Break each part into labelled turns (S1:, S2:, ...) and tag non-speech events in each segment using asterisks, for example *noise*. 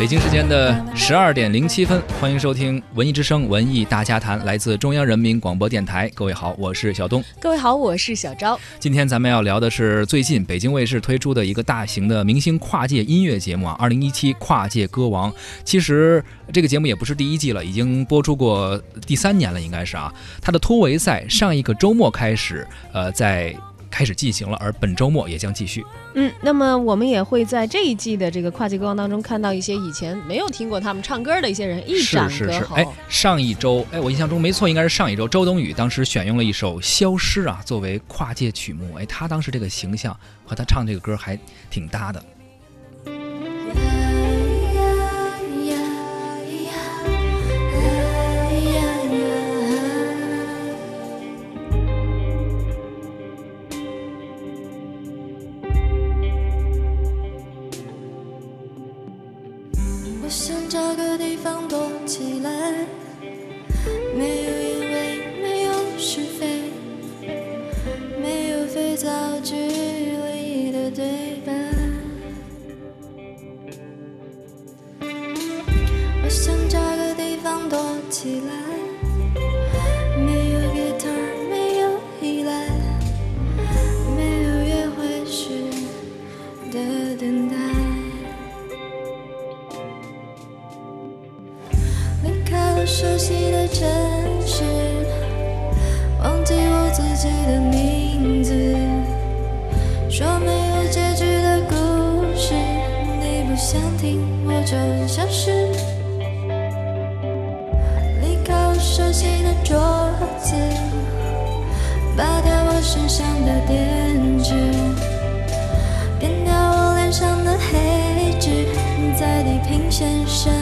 S1: 北京时间的十二点零七分，欢迎收听《文艺之声·文艺大家谈》，来自中央人民广播电台。各位好，我是小东。
S2: 各位好，我是小昭。
S1: 今天咱们要聊的是最近北京卫视推出的一个大型的明星跨界音乐节目啊，二零一七跨界歌王。其实这个节目也不是第一季了，已经播出过第三年了，应该是啊。它的突围赛上一个周末开始，呃，在。开始进行了，而本周末也将继续。
S2: 嗯，那么我们也会在这一季的这个跨界歌王当中看到一些以前没有听过他们唱歌的一些人一展歌喉。
S1: 哎，上一周，哎，我印象中没错，应该是上一周，周冬雨当时选用了一首《消失》啊作为跨界曲目。哎，她当时这个形象和她唱这个歌还挺搭的。
S3: 说没有结局的故事你不想听我就消失离开我熟悉的桌子拔掉我
S4: 身上的电池点掉我脸上的黑痣在地平线上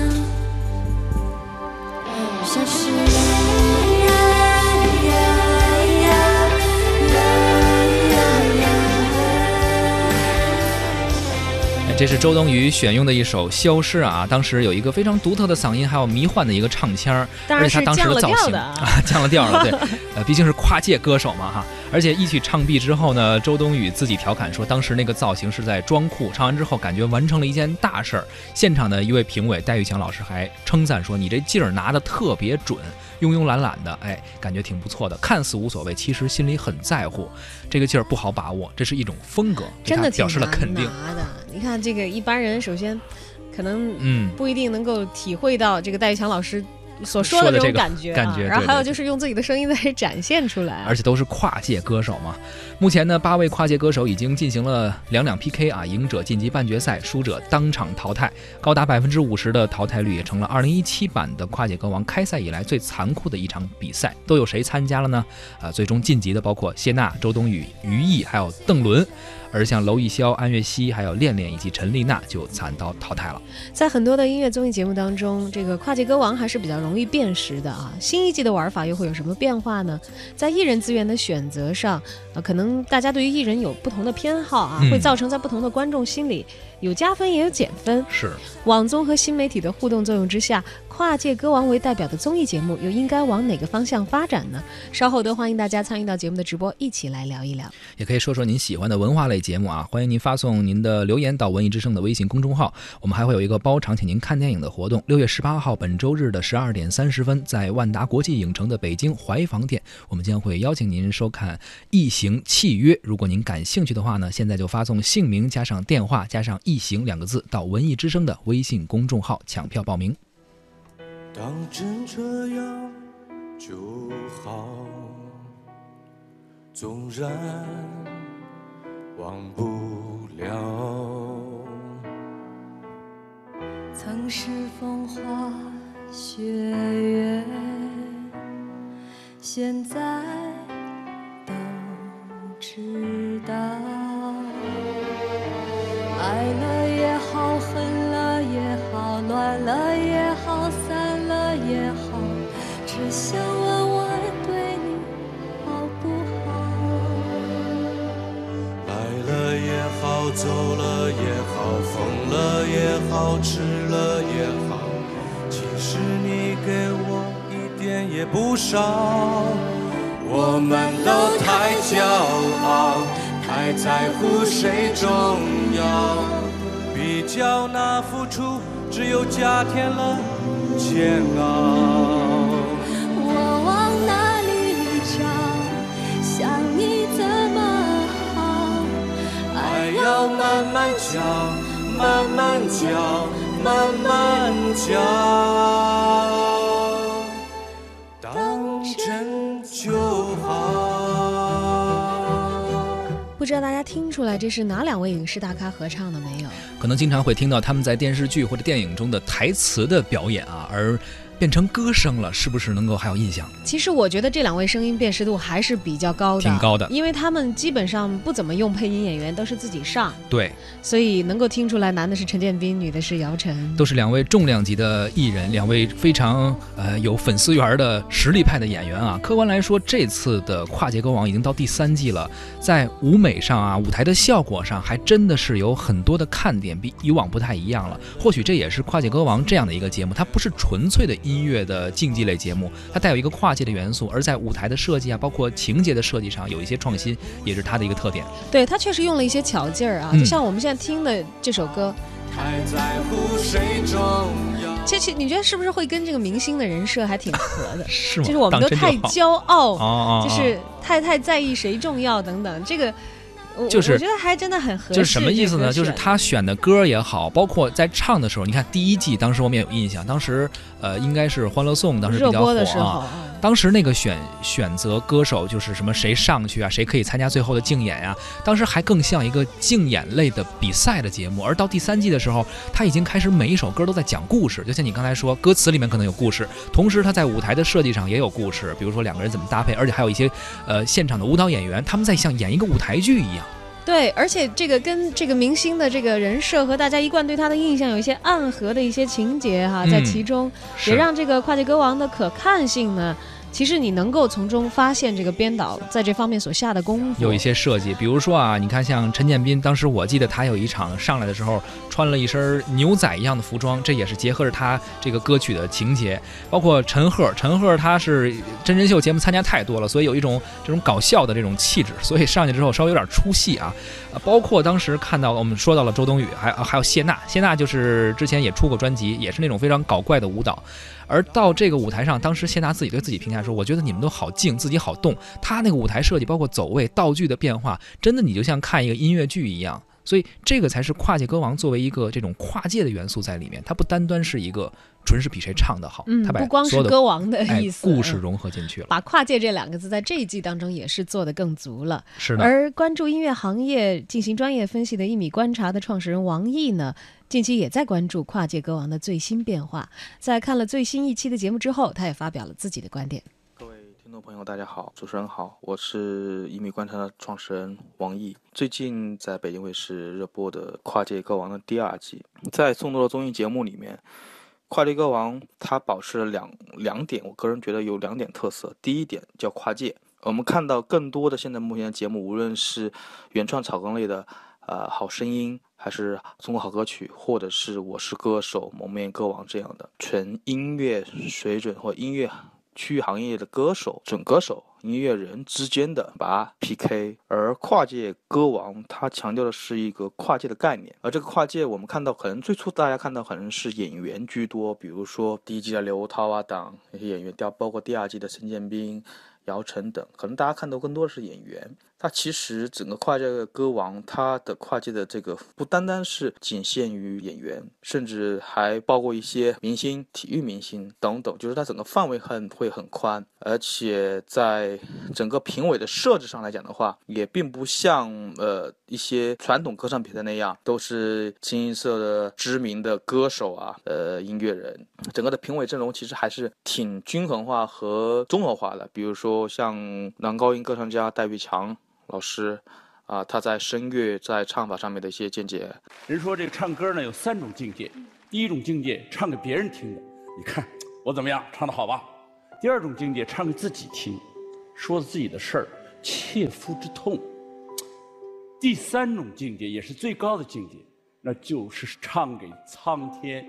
S1: 这是周冬雨选用的一首《消失》啊，当时有一个非常独特的嗓音，还有迷幻的一个唱腔，而且他当时的造型啊，*laughs* 降了调了，对，*laughs* 呃，毕竟是跨界歌手嘛哈。而且一曲唱毕之后呢，周冬雨自己调侃说，当时那个造型是在装酷，唱完之后感觉完成了一件大事儿。现场的一位评委戴玉强老师还称赞说：“你这劲儿拿的特别准，慵慵懒懒的，哎，感觉挺不错的。看似无所谓，其实心里很在乎。这个劲儿不好把握，这是一种风格，
S2: 真的
S1: 表示了肯定。
S2: 你看这个一般人，首先可能嗯不一定能够体会到这个戴玉强老师。所说的这种感觉，
S1: 感觉，
S2: 然后还有就是用自己的声音在展现出来，
S1: 而且都是跨界歌手嘛。目前呢，八位跨界歌手已经进行了两两 PK 啊，赢者晋级半决赛，输者当场淘汰，高达百分之五十的淘汰率，也成了二零一七版的跨界歌王开赛以来最残酷的一场比赛。都有谁参加了呢？啊，最终晋级的包括谢娜、周冬雨、于毅，还有邓伦。而像娄艺潇、安悦溪、还有恋恋以及陈丽娜就惨遭淘汰了。
S2: 在很多的音乐综艺节目当中，这个跨界歌王还是比较容易辨识的啊。新一季的玩法又会有什么变化呢？在艺人资源的选择上，呃，可能大家对于艺人有不同的偏好啊，会造成在不同的观众心里有加分也有减分。
S1: 是
S2: 网综和新媒体的互动作用之下。跨界歌王为代表的综艺节目又应该往哪个方向发展呢？稍后都欢迎大家参与到节目的直播，一起来聊一聊。
S1: 也可以说说您喜欢的文化类节目啊，欢迎您发送您的留言到文艺之声的微信公众号。我们还会有一个包场请您看电影的活动。六月十八号，本周日的十二点三十分，在万达国际影城的北京怀房店，我们将会邀请您收看《异形契约》。如果您感兴趣的话呢，现在就发送姓名加上电话加上“异形”两个字到文艺之声的微信公众号抢票报名。
S5: 当真这样就好，纵然忘不了。
S4: 曾是风花雪月，现在了也好，
S5: 吃了也好，其实你给我一点也不少。我们都太骄傲，太在乎谁重要，比较那付出。只有加添了煎熬。
S4: 我往哪里找？想你怎么好？
S5: 爱要慢慢教，慢慢讲，慢慢讲，当真就好。
S2: 不知道大家听出来这是哪两位影视大咖合唱的没有？
S1: 可能经常会听到他们在电视剧或者电影中的台词的表演啊，而。变成歌声了，是不是能够还有印象？
S2: 其实我觉得这两位声音辨识度还是比较高的，
S1: 挺高的，
S2: 因为他们基本上不怎么用配音演员，都是自己上。
S1: 对，
S2: 所以能够听出来，男的是陈建斌，女的是姚晨，
S1: 都是两位重量级的艺人，两位非常呃有粉丝缘的实力派的演员啊。客观来说，这次的跨界歌王已经到第三季了，在舞美上啊，舞台的效果上，还真的是有很多的看点，比以往不太一样了。或许这也是跨界歌王这样的一个节目，它不是纯粹的。音乐的竞技类节目，它带有一个跨界的元素，而在舞台的设计啊，包括情节的设计上有一些创新，也是它的一个特点。
S2: 对，它确实用了一些巧劲儿啊，就像我们现在听的这首歌。太在乎谁重要其实你觉得是不是会跟这个明星的人设还挺合的？*laughs*
S1: 是吗？
S2: 就是我们都太骄傲，就是太太在意谁重要等等，这个。
S1: 就是
S2: 我觉得还真的很合适。
S1: 就是什么意思呢？就是他选的歌也好，包括在唱的时候，你看第一季当时我们也有印象，当时呃应该是《欢乐颂》当时比较火啊。*laughs* 当时那个选选择歌手就是什么谁上去啊，谁可以参加最后的竞演呀？当时还更像一个竞演类的比赛的节目。而到第三季的时候，他已经开始每一首歌都在讲故事，就像你刚才说，歌词里面可能有故事，同时他在舞台的设计上也有故事，比如说两个人怎么搭配，而且还有一些呃现场的舞蹈演员，他们在像演一个舞台剧一样。
S2: 对，而且这个跟这个明星的这个人设和大家一贯对他的印象有一些暗合的一些情节哈，在其中也让这个跨界歌王的可看性呢。其实你能够从中发现这个编导在这方面所下的功夫，
S1: 有一些设计，比如说啊，你看像陈建斌，当时我记得他有一场上来的时候穿了一身牛仔一样的服装，这也是结合着他这个歌曲的情节。包括陈赫，陈赫他是真人秀节目参加太多了，所以有一种这种搞笑的这种气质，所以上去之后稍微有点出戏啊。啊，包括当时看到我们说到了周冬雨，还还有谢娜，谢娜就是之前也出过专辑，也是那种非常搞怪的舞蹈。而到这个舞台上，当时谢娜自己对自己评价他说：“我觉得你们都好静，自己好动。他那个舞台设计，包括走位、道具的变化，真的你就像看一个音乐剧一样。所以这个才是跨界歌王作为一个这种跨界的元素在里面，它不单单是一个纯是比谁唱的好，
S2: 嗯，
S1: 不
S2: 光是歌王的意思，
S1: 故事融合进去了，
S2: 把跨界这两个字在这一季当中也是做得更足了。
S1: 是的。
S2: 而关注音乐行业、进行专业分析的一米观察的创始人王毅呢？近期也在关注跨界歌王的最新变化，在看了最新一期的节目之后，他也发表了自己的观点。
S6: 各位听众朋友，大家好，主持人好，我是一米观察的创始人王毅。最近在北京卫视热播的《跨界歌王》的第二季，在众多的综艺节目里面，跨界歌王它保持了两两点，我个人觉得有两点特色。第一点叫跨界，我们看到更多的现在目前的节目，无论是原创草根类的，呃，好声音。还是中国好歌曲，或者是我是歌手、蒙面歌王这样的纯音乐水准或音乐区域行业的歌手、准歌手、音乐人之间的把 PK，而跨界歌王他强调的是一个跨界的概念，而这个跨界我们看到可能最初大家看到可能是演员居多，比如说第一季的刘涛啊等那些演员，第二包括第二季的陈建斌、姚晨等，可能大家看到更多的是演员。它其实整个跨界的歌王，它的跨界的这个不单单是仅限于演员，甚至还包括一些明星、体育明星等等，就是它整个范围很会很宽，而且在整个评委的设置上来讲的话，也并不像呃一些传统歌唱比赛那样，都是清一色的知名的歌手啊，呃音乐人，整个的评委阵容其实还是挺均衡化和综合化的，比如说像男高音歌唱家戴玉强。老师，啊，他在声乐在唱法上面的一些见解。
S7: 人说这个唱歌呢有三种境界，第一种境界唱给别人听的，你看我怎么样，唱的好吧？第二种境界唱给自己听，说自己的事儿，切肤之痛。第三种境界也是最高的境界，那就是唱给苍天。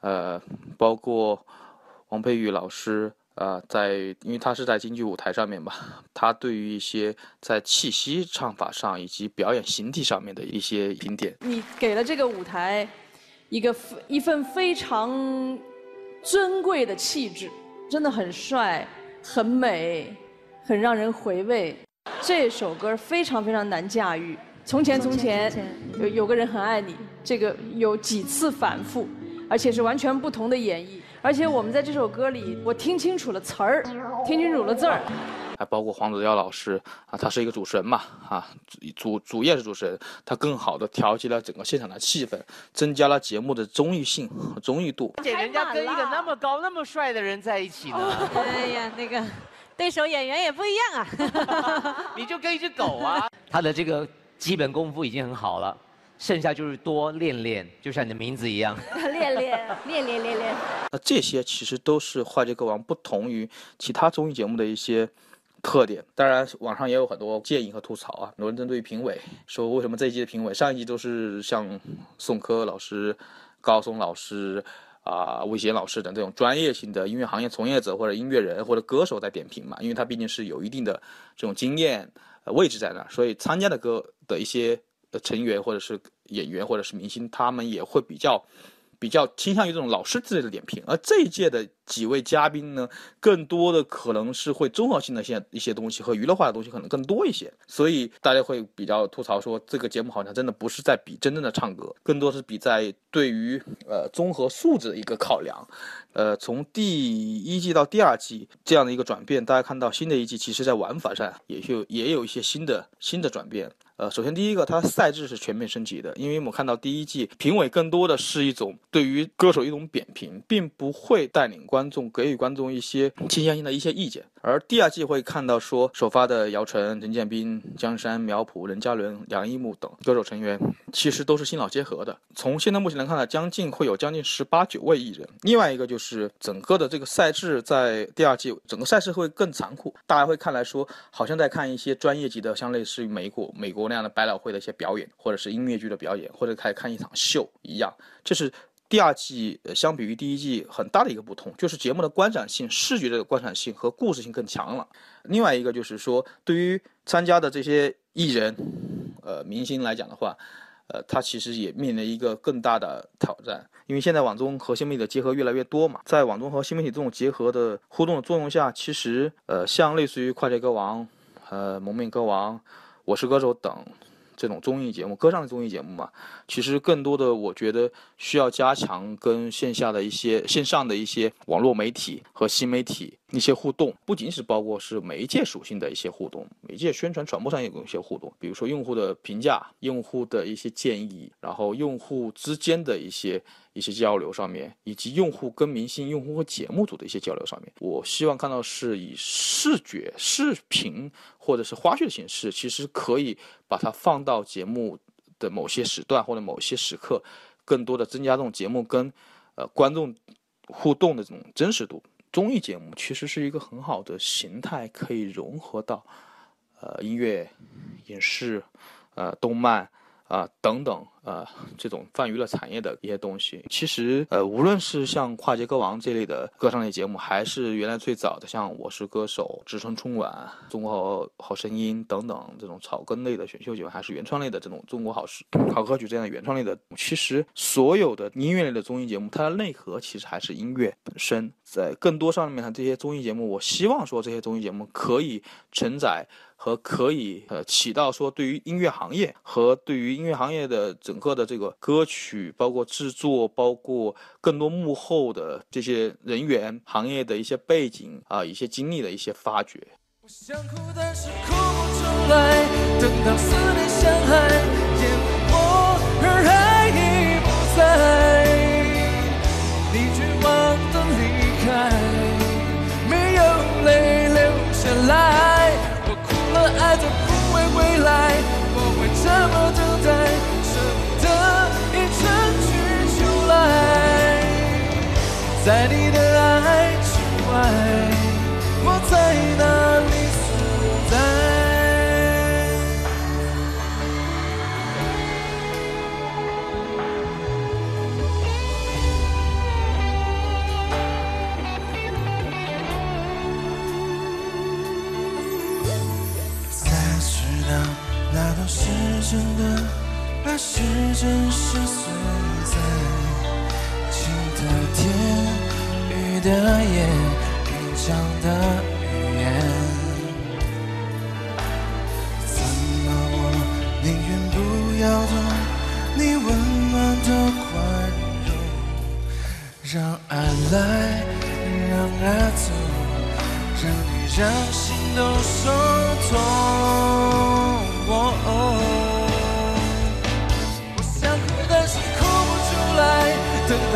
S6: 呃，包括王佩玉老师。啊，在因为他是在京剧舞台上面吧，*laughs* 他对于一些在气息唱法上以及表演形体上面的一些评点。
S8: 你给了这个舞台一个一份非常尊贵的气质，真的很帅、很美、很让人回味。这首歌非常非常难驾驭。从前从前有有个人很爱你，这个有几次反复，而且是完全不同的演绎。而且我们在这首歌里，我听清楚了词儿，听清楚了字儿。
S6: 还包括黄子佼老师啊，他是一个主持人嘛啊，主主业是主持人，他更好的调节了整个现场的气氛，增加了节目的综艺性和综艺度。
S9: 而且人家跟一个那么高那么帅的人在一起呢。
S10: 哎呀，那个对手演员也不一样
S9: 啊。*laughs* 你就跟一只狗啊。*laughs* 他的这个基本功夫已经很好了，剩下就是多练练，就像你的名字一样。*laughs*
S10: 练练练练练练。
S6: 那这些其实都是《跨界歌王》不同于其他综艺节目的一些。特点，当然网上也有很多建议和吐槽啊。很多人针对于评委说，为什么这一季的评委上一季都是像宋柯老师、高松老师啊、魏贤老师等这种专业性的音乐行业从业者或者音乐人或者歌手在点评嘛？因为他毕竟是有一定的这种经验呃位置在那，所以参加的歌的一些呃成员或者是演员或者是明星，他们也会比较。比较倾向于这种老师之类的点评，而这一届的几位嘉宾呢，更多的可能是会综合性的一些一些东西和娱乐化的东西可能更多一些，所以大家会比较吐槽说，这个节目好像真的不是在比真正的唱歌，更多是比在对于呃综合素质的一个考量。呃，从第一季到第二季这样的一个转变，大家看到新的一季其实在玩法上也就也有一些新的新的转变。呃，首先第一个，它赛制是全面升级的，因为我们看到第一季评委更多的是一种对于歌手一种扁评，并不会带领观众给予观众一些倾向性的一些意见。而第二季会看到说，首发的姚晨、陈建斌、江山、苗圃、任嘉伦、梁一木等歌手成员，其实都是新老结合的。从现在目前来看呢，将近会有将近十八九位艺人。另外一个就是整个的这个赛制在第二季，整个赛事会更残酷，大家会看来说，好像在看一些专业级的，像类似于美国美国。那样的百老汇的一些表演，或者是音乐剧的表演，或者开看一场秀一样，这是第二季呃相比于第一季很大的一个不同，就是节目的观赏性、视觉的观赏性和故事性更强了。另外一个就是说，对于参加的这些艺人、呃明星来讲的话，呃，他其实也面临一个更大的挑战，因为现在网综和新媒体的结合越来越多嘛，在网综和新媒体这种结合的互动的作用下，其实呃像类似于跨界歌王、呃蒙面歌王。我是歌手等这种综艺节目，歌唱的综艺节目嘛，其实更多的我觉得需要加强跟线下的一些线上的一些网络媒体和新媒体一些互动，不仅是包括是媒介属性的一些互动，媒介宣传传播上也有一些互动，比如说用户的评价、用户的一些建议，然后用户之间的一些。一些交流上面，以及用户跟明星、用户和节目组的一些交流上面，我希望看到是以视觉、视频或者是花絮的形式，其实可以把它放到节目的某些时段或者某些时刻，更多的增加这种节目跟呃观众互动的这种真实度。综艺节目其实是一个很好的形态，可以融合到呃音乐、影视、呃动漫。啊，等等，呃，这种泛娱乐产业的一些东西，其实，呃，无论是像跨界歌王这类的歌唱类节目，还是原来最早的像我是歌手、职称春晚、中国好声音等等这种草根类的选秀节目，还是原创类的这种中国好是好歌曲这样的原创类的，其实所有的音乐类的综艺节目，它的内核其实还是音乐本身。在更多上面的这些综艺节目，我希望说这些综艺节目可以承载。和可以呃起到说对于音乐行业和对于音乐行业的整整个的这个歌曲，包括制作，包括更多幕后的这些人员、行业的一些背景啊、一些经历的一些发掘。我想哭，但是哭不出来。等到思念像海淹没我，而爱已不在，你绝望的离开，没有泪流下来。在
S5: 让爱来，让爱走，让你让心都受痛。我想哭，但是哭不出来，等到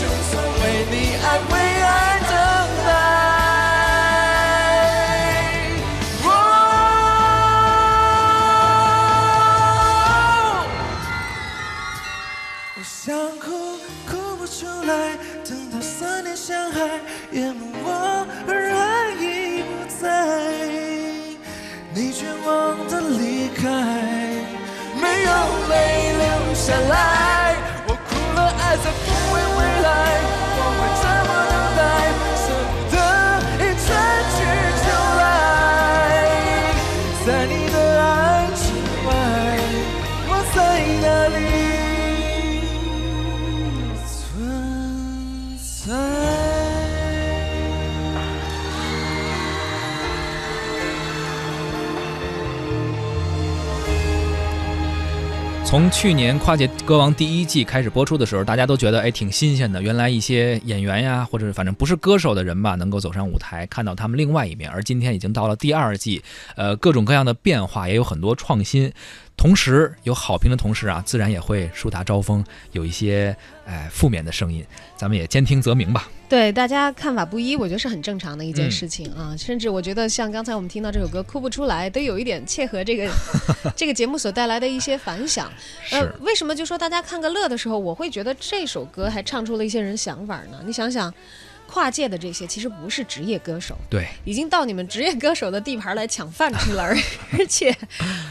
S5: 就算为你安慰。
S1: 从去年《跨界歌王》第一季开始播出的时候，大家都觉得哎挺新鲜的。原来一些演员呀，或者反正不是歌手的人吧，能够走上舞台，看到他们另外一面。而今天已经到了第二季，呃，各种各样的变化，也有很多创新。同时有好评的同时啊，自然也会树大招风，有一些哎负面的声音，咱们也兼听则明吧。
S2: 对大家看法不一，我觉得是很正常的一件事情啊。甚至我觉得像刚才我们听到这首歌《哭不出来》，都有一点切合这个 *laughs* 这个节目所带来的一些反响。呃
S1: 是，
S2: 为什么就说大家看个乐的时候，我会觉得这首歌还唱出了一些人想法呢？你想想。跨界的这些其实不是职业歌手，
S1: 对，
S2: 已经到你们职业歌手的地盘来抢饭吃了，而 *laughs* 而且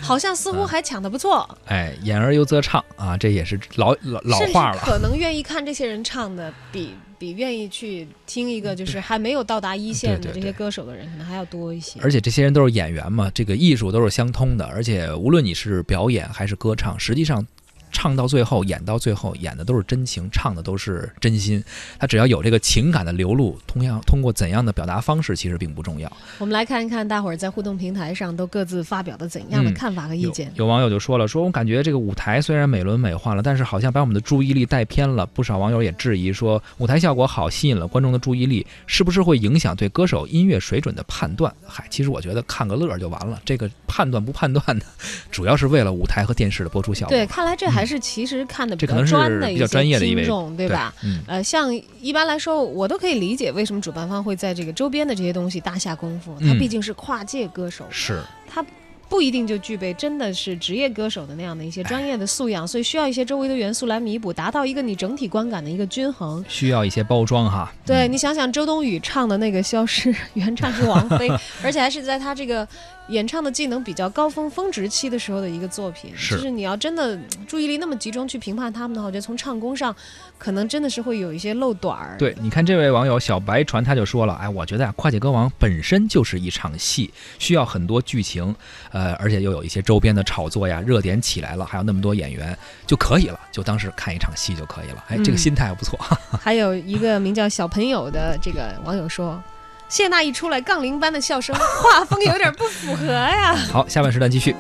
S2: 好像似乎还抢得不错，
S1: 哎，演而优则唱啊，这也是老老老话了。
S2: 可能愿意看这些人唱的比比愿意去听一个就是 *laughs* 还没有到达一线的这些歌手的人，可能还要多一些。
S1: 而且这些人都是演员嘛，这个艺术都是相通的，而且无论你是表演还是歌唱，实际上。唱到最后，演到最后，演的都是真情，唱的都是真心。他只要有这个情感的流露，同样通过怎样的表达方式，其实并不重要。
S2: 我们来看一看大伙儿在互动平台上都各自发表的怎样的
S1: 嗯
S2: 看法和意
S1: 有
S2: 见。
S1: 有网友就说了，说我感觉这个舞台虽然美轮美奂了，但是好像把我们的注意力带偏了。不少网友也质疑说，舞台效果好，吸引了观众的注意力，是不是会影响对歌手音乐水准的判断？嗨，其实我觉得看个乐儿就完了，这个判断不判断的，主要是为了舞台和电视的播出效果。
S2: 对，看来这还是其实看的
S1: 比较
S2: 专的一些
S1: 专业的一位
S2: 听众，对吧？
S1: 嗯，
S2: 呃，像一般来说，我都可以理解为什么主办方会在这个周边的这些东西大下功夫。他
S1: 嗯
S2: 毕竟是跨界歌手，
S1: 是。
S2: 他不一定就具备真的是职业歌手的那样的一些专业的素养，所以需要一些周围的元素来弥补，达到一个你整体观感的一个均衡。
S1: 需要一些包装哈。
S2: 对
S1: 嗯
S2: 你想想，周冬雨唱的那个《消失》，原唱是王菲，而且还是在她这个演唱的技能比较高峰峰值期的时候的一个作品。
S1: 是
S2: 就是你要真的嗯注意力那么集中去评判他们的话，我觉得从唱功上，可能真的是会有一些漏短儿。
S1: 对，你看这位网友小白船他就说了，哎，我觉得啊，跨界歌王本身就是一场戏，需要很多剧情，呃，而且又有一些周边的炒作呀，热点起来了，还有那么多演员就可以了，就当是看一场戏就可以了。哎，这个
S2: 嗯
S1: 心态不错。*laughs* *laughs*
S2: 还有一个名叫小朋友的这个网友说。谢娜一出来，杠铃般的笑声，*laughs* 画风有点不符合呀。
S1: 好，下半时段继续。